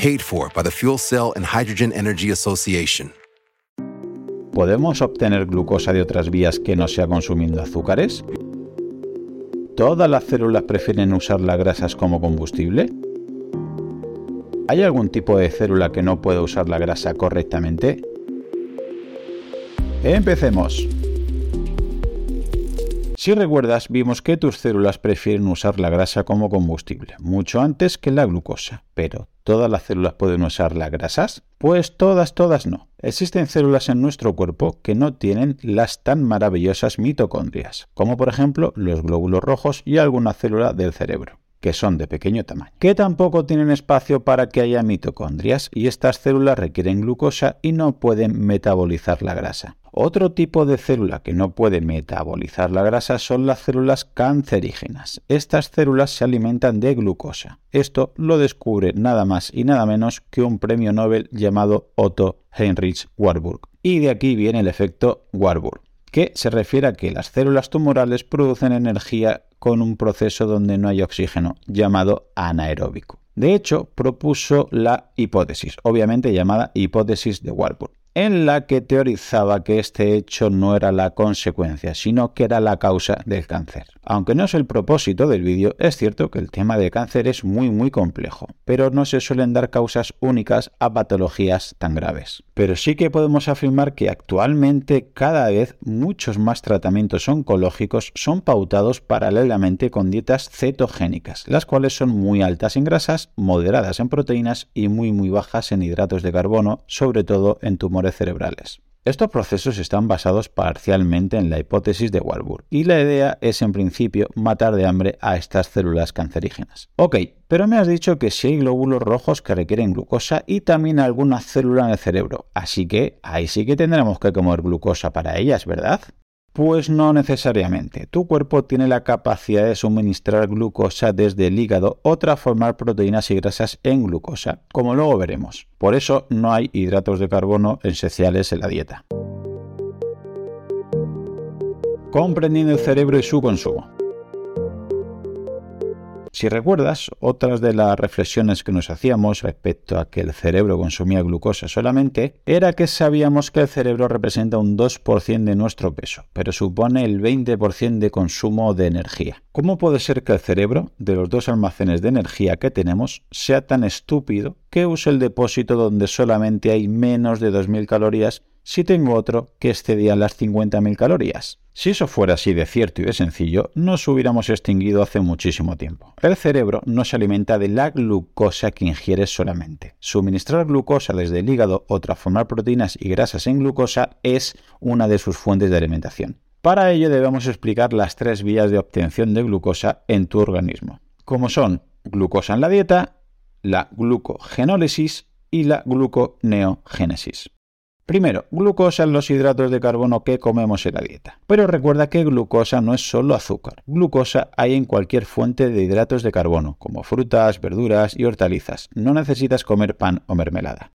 paid for by the Fuel Cell and Hydrogen Energy Association. ¿Podemos obtener glucosa de otras vías que no sea consumiendo azúcares? ¿Todas las células prefieren usar las grasas como combustible? ¿Hay algún tipo de célula que no puede usar la grasa correctamente? Empecemos. Si recuerdas, vimos que tus células prefieren usar la grasa como combustible, mucho antes que la glucosa. Pero, ¿todas las células pueden usar las grasas? Pues todas, todas no. Existen células en nuestro cuerpo que no tienen las tan maravillosas mitocondrias, como por ejemplo los glóbulos rojos y alguna célula del cerebro que son de pequeño tamaño, que tampoco tienen espacio para que haya mitocondrias y estas células requieren glucosa y no pueden metabolizar la grasa. Otro tipo de célula que no puede metabolizar la grasa son las células cancerígenas. Estas células se alimentan de glucosa. Esto lo descubre nada más y nada menos que un premio Nobel llamado Otto Heinrich Warburg. Y de aquí viene el efecto Warburg, que se refiere a que las células tumorales producen energía con un proceso donde no hay oxígeno, llamado anaeróbico. De hecho, propuso la hipótesis, obviamente llamada hipótesis de Warburg en la que teorizaba que este hecho no era la consecuencia, sino que era la causa del cáncer. Aunque no es el propósito del vídeo, es cierto que el tema de cáncer es muy muy complejo, pero no se suelen dar causas únicas a patologías tan graves. Pero sí que podemos afirmar que actualmente cada vez muchos más tratamientos oncológicos son pautados paralelamente con dietas cetogénicas, las cuales son muy altas en grasas, moderadas en proteínas y muy muy bajas en hidratos de carbono, sobre todo en tumores cerebrales. Estos procesos están basados parcialmente en la hipótesis de Warburg y la idea es en principio matar de hambre a estas células cancerígenas. Ok, pero me has dicho que sí hay glóbulos rojos que requieren glucosa y también alguna célula en el cerebro, así que ahí sí que tendremos que comer glucosa para ellas, ¿verdad? Pues no necesariamente. Tu cuerpo tiene la capacidad de suministrar glucosa desde el hígado o transformar proteínas y grasas en glucosa, como luego veremos. Por eso no hay hidratos de carbono esenciales en la dieta. Comprendiendo el cerebro y su consumo. Si recuerdas, otras de las reflexiones que nos hacíamos respecto a que el cerebro consumía glucosa solamente era que sabíamos que el cerebro representa un 2% de nuestro peso, pero supone el 20% de consumo de energía. ¿Cómo puede ser que el cerebro, de los dos almacenes de energía que tenemos, sea tan estúpido que use el depósito donde solamente hay menos de 2.000 calorías si tengo otro que excedía las 50.000 calorías? Si eso fuera así de cierto y de sencillo, nos hubiéramos extinguido hace muchísimo tiempo. El cerebro no se alimenta de la glucosa que ingiere solamente. Suministrar glucosa desde el hígado o transformar proteínas y grasas en glucosa es una de sus fuentes de alimentación. Para ello debemos explicar las tres vías de obtención de glucosa en tu organismo, como son glucosa en la dieta, la glucogenólisis y la gluconeogénesis. Primero, glucosa en los hidratos de carbono que comemos en la dieta. Pero recuerda que glucosa no es solo azúcar. Glucosa hay en cualquier fuente de hidratos de carbono, como frutas, verduras y hortalizas. No necesitas comer pan o mermelada.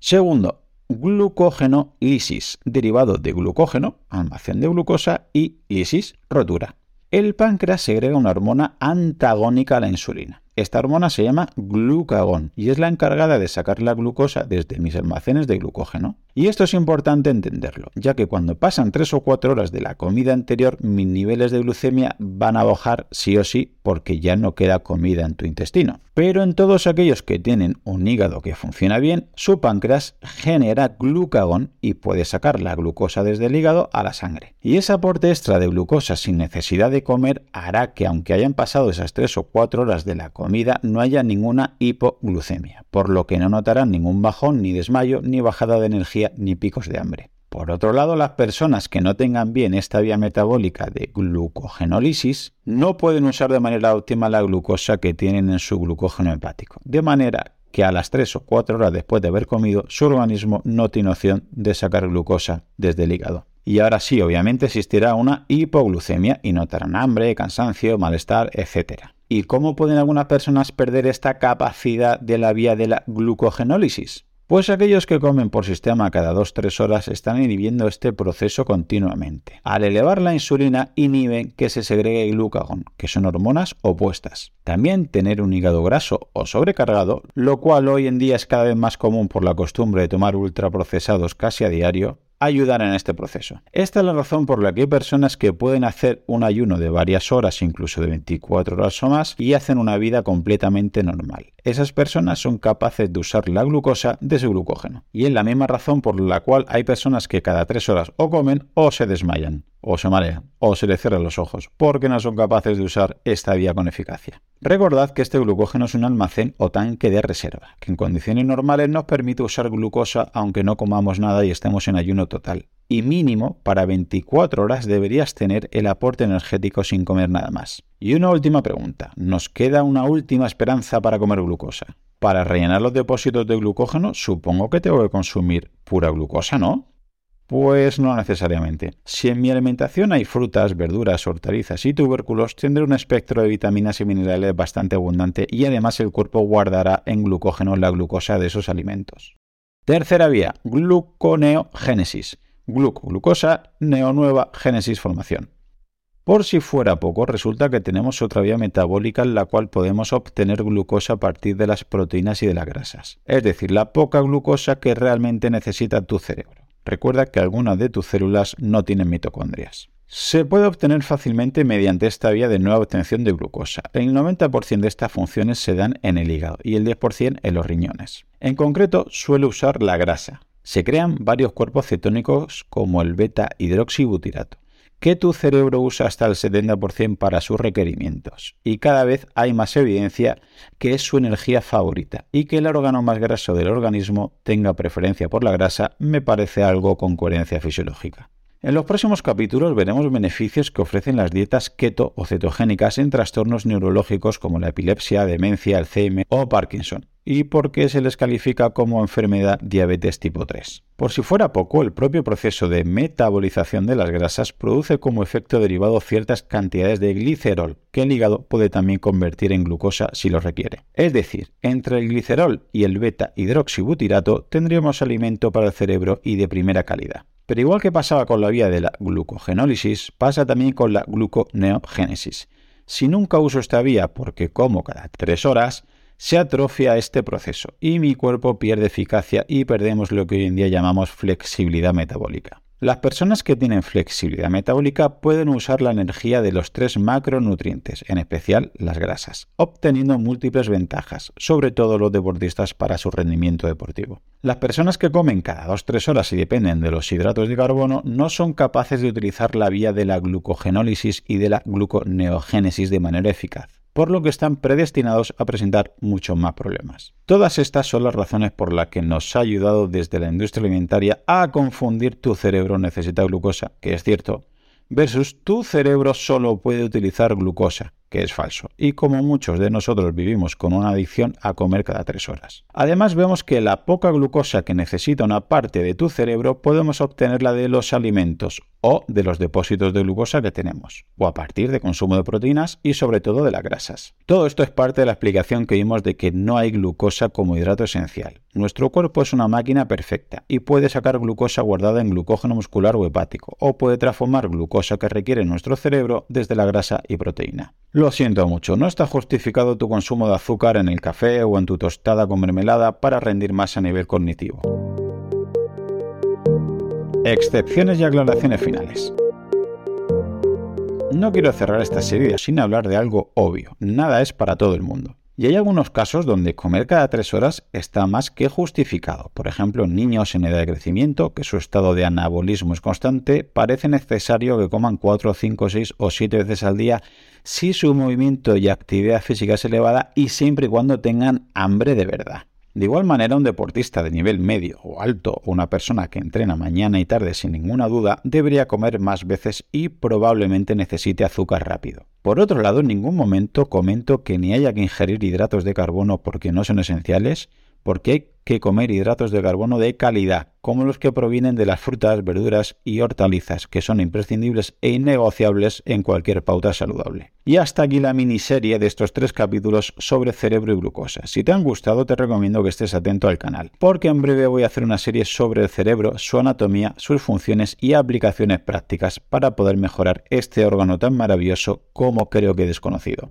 Segundo, glucógeno lisis, derivado de glucógeno, almacén de glucosa, y lisis, rotura. El páncreas segrega una hormona antagónica a la insulina. Esta hormona se llama glucagón y es la encargada de sacar la glucosa desde mis almacenes de glucógeno. Y esto es importante entenderlo, ya que cuando pasan 3 o 4 horas de la comida anterior, mis niveles de glucemia van a bajar sí o sí porque ya no queda comida en tu intestino. Pero en todos aquellos que tienen un hígado que funciona bien, su páncreas genera glucagón y puede sacar la glucosa desde el hígado a la sangre. Y ese aporte extra de glucosa sin necesidad de comer hará que aunque hayan pasado esas 3 o 4 horas de la comida no haya ninguna hipoglucemia, por lo que no notarán ningún bajón, ni desmayo, ni bajada de energía, ni picos de hambre. Por otro lado, las personas que no tengan bien esta vía metabólica de glucogenólisis no pueden usar de manera óptima la glucosa que tienen en su glucógeno hepático, de manera que a las 3 o 4 horas después de haber comido, su organismo no tiene opción de sacar glucosa desde el hígado. Y ahora sí, obviamente existirá una hipoglucemia y notarán hambre, cansancio, malestar, etc. ¿Y cómo pueden algunas personas perder esta capacidad de la vía de la glucogenólisis? Pues aquellos que comen por sistema cada 2-3 horas están inhibiendo este proceso continuamente. Al elevar la insulina inhiben que se segregue glucagón, que son hormonas opuestas. También tener un hígado graso o sobrecargado, lo cual hoy en día es cada vez más común por la costumbre de tomar ultraprocesados casi a diario, ayudar en este proceso. Esta es la razón por la que hay personas que pueden hacer un ayuno de varias horas, incluso de 24 horas o más, y hacen una vida completamente normal. Esas personas son capaces de usar la glucosa de su glucógeno. Y es la misma razón por la cual hay personas que cada 3 horas o comen o se desmayan, o se marean, o se les cierran los ojos, porque no son capaces de usar esta vía con eficacia. Recordad que este glucógeno es un almacén o tanque de reserva, que en condiciones normales nos permite usar glucosa aunque no comamos nada y estemos en ayuno total. Y mínimo, para 24 horas deberías tener el aporte energético sin comer nada más. Y una última pregunta. ¿Nos queda una última esperanza para comer glucosa? Para rellenar los depósitos de glucógeno, supongo que tengo que consumir pura glucosa, ¿no? Pues no necesariamente. Si en mi alimentación hay frutas, verduras, hortalizas y tubérculos, tendré un espectro de vitaminas y minerales bastante abundante y además el cuerpo guardará en glucógeno la glucosa de esos alimentos. Tercera vía, gluconeogénesis. Gluco, glucosa, neonueva, génesis, formación. Por si fuera poco, resulta que tenemos otra vía metabólica en la cual podemos obtener glucosa a partir de las proteínas y de las grasas, es decir, la poca glucosa que realmente necesita tu cerebro. Recuerda que algunas de tus células no tienen mitocondrias. Se puede obtener fácilmente mediante esta vía de nueva obtención de glucosa. El 90% de estas funciones se dan en el hígado y el 10% en los riñones. En concreto, suele usar la grasa. Se crean varios cuerpos cetónicos como el beta hidroxibutirato que tu cerebro usa hasta el 70% para sus requerimientos. Y cada vez hay más evidencia que es su energía favorita y que el órgano más graso del organismo tenga preferencia por la grasa me parece algo con coherencia fisiológica. En los próximos capítulos veremos beneficios que ofrecen las dietas keto o cetogénicas en trastornos neurológicos como la epilepsia, demencia, Alzheimer o Parkinson y por qué se les califica como enfermedad diabetes tipo 3. Por si fuera poco, el propio proceso de metabolización de las grasas produce como efecto derivado ciertas cantidades de glicerol, que el hígado puede también convertir en glucosa si lo requiere. Es decir, entre el glicerol y el beta hidroxibutirato tendríamos alimento para el cerebro y de primera calidad. Pero igual que pasaba con la vía de la glucogenólisis, pasa también con la gluconeogénesis. Si nunca uso esta vía porque como cada 3 horas, se atrofia este proceso y mi cuerpo pierde eficacia y perdemos lo que hoy en día llamamos flexibilidad metabólica. Las personas que tienen flexibilidad metabólica pueden usar la energía de los tres macronutrientes, en especial las grasas, obteniendo múltiples ventajas, sobre todo los deportistas para su rendimiento deportivo. Las personas que comen cada 2-3 horas y dependen de los hidratos de carbono no son capaces de utilizar la vía de la glucogenólisis y de la gluconeogénesis de manera eficaz por lo que están predestinados a presentar muchos más problemas. Todas estas son las razones por las que nos ha ayudado desde la industria alimentaria a confundir tu cerebro necesita glucosa, que es cierto, versus tu cerebro solo puede utilizar glucosa, que es falso, y como muchos de nosotros vivimos con una adicción a comer cada tres horas. Además vemos que la poca glucosa que necesita una parte de tu cerebro podemos obtenerla de los alimentos o de los depósitos de glucosa que tenemos, o a partir de consumo de proteínas y sobre todo de las grasas. Todo esto es parte de la explicación que vimos de que no hay glucosa como hidrato esencial. Nuestro cuerpo es una máquina perfecta y puede sacar glucosa guardada en glucógeno muscular o hepático, o puede transformar glucosa que requiere nuestro cerebro desde la grasa y proteína. Lo siento mucho, no está justificado tu consumo de azúcar en el café o en tu tostada con mermelada para rendir más a nivel cognitivo. Excepciones y aclaraciones finales. No quiero cerrar esta serie sin hablar de algo obvio, nada es para todo el mundo. Y hay algunos casos donde comer cada tres horas está más que justificado. Por ejemplo, niños en edad de crecimiento, que su estado de anabolismo es constante, parece necesario que coman 4, 5, 6 o 7 veces al día si su movimiento y actividad física es elevada y siempre y cuando tengan hambre de verdad. De igual manera, un deportista de nivel medio o alto o una persona que entrena mañana y tarde sin ninguna duda debería comer más veces y probablemente necesite azúcar rápido. Por otro lado, en ningún momento comento que ni haya que ingerir hidratos de carbono porque no son esenciales, porque hay que comer hidratos de carbono de calidad, como los que provienen de las frutas, verduras y hortalizas, que son imprescindibles e innegociables en cualquier pauta saludable. Y hasta aquí la miniserie de estos tres capítulos sobre cerebro y glucosa. Si te han gustado, te recomiendo que estés atento al canal, porque en breve voy a hacer una serie sobre el cerebro, su anatomía, sus funciones y aplicaciones prácticas para poder mejorar este órgano tan maravilloso como creo que desconocido.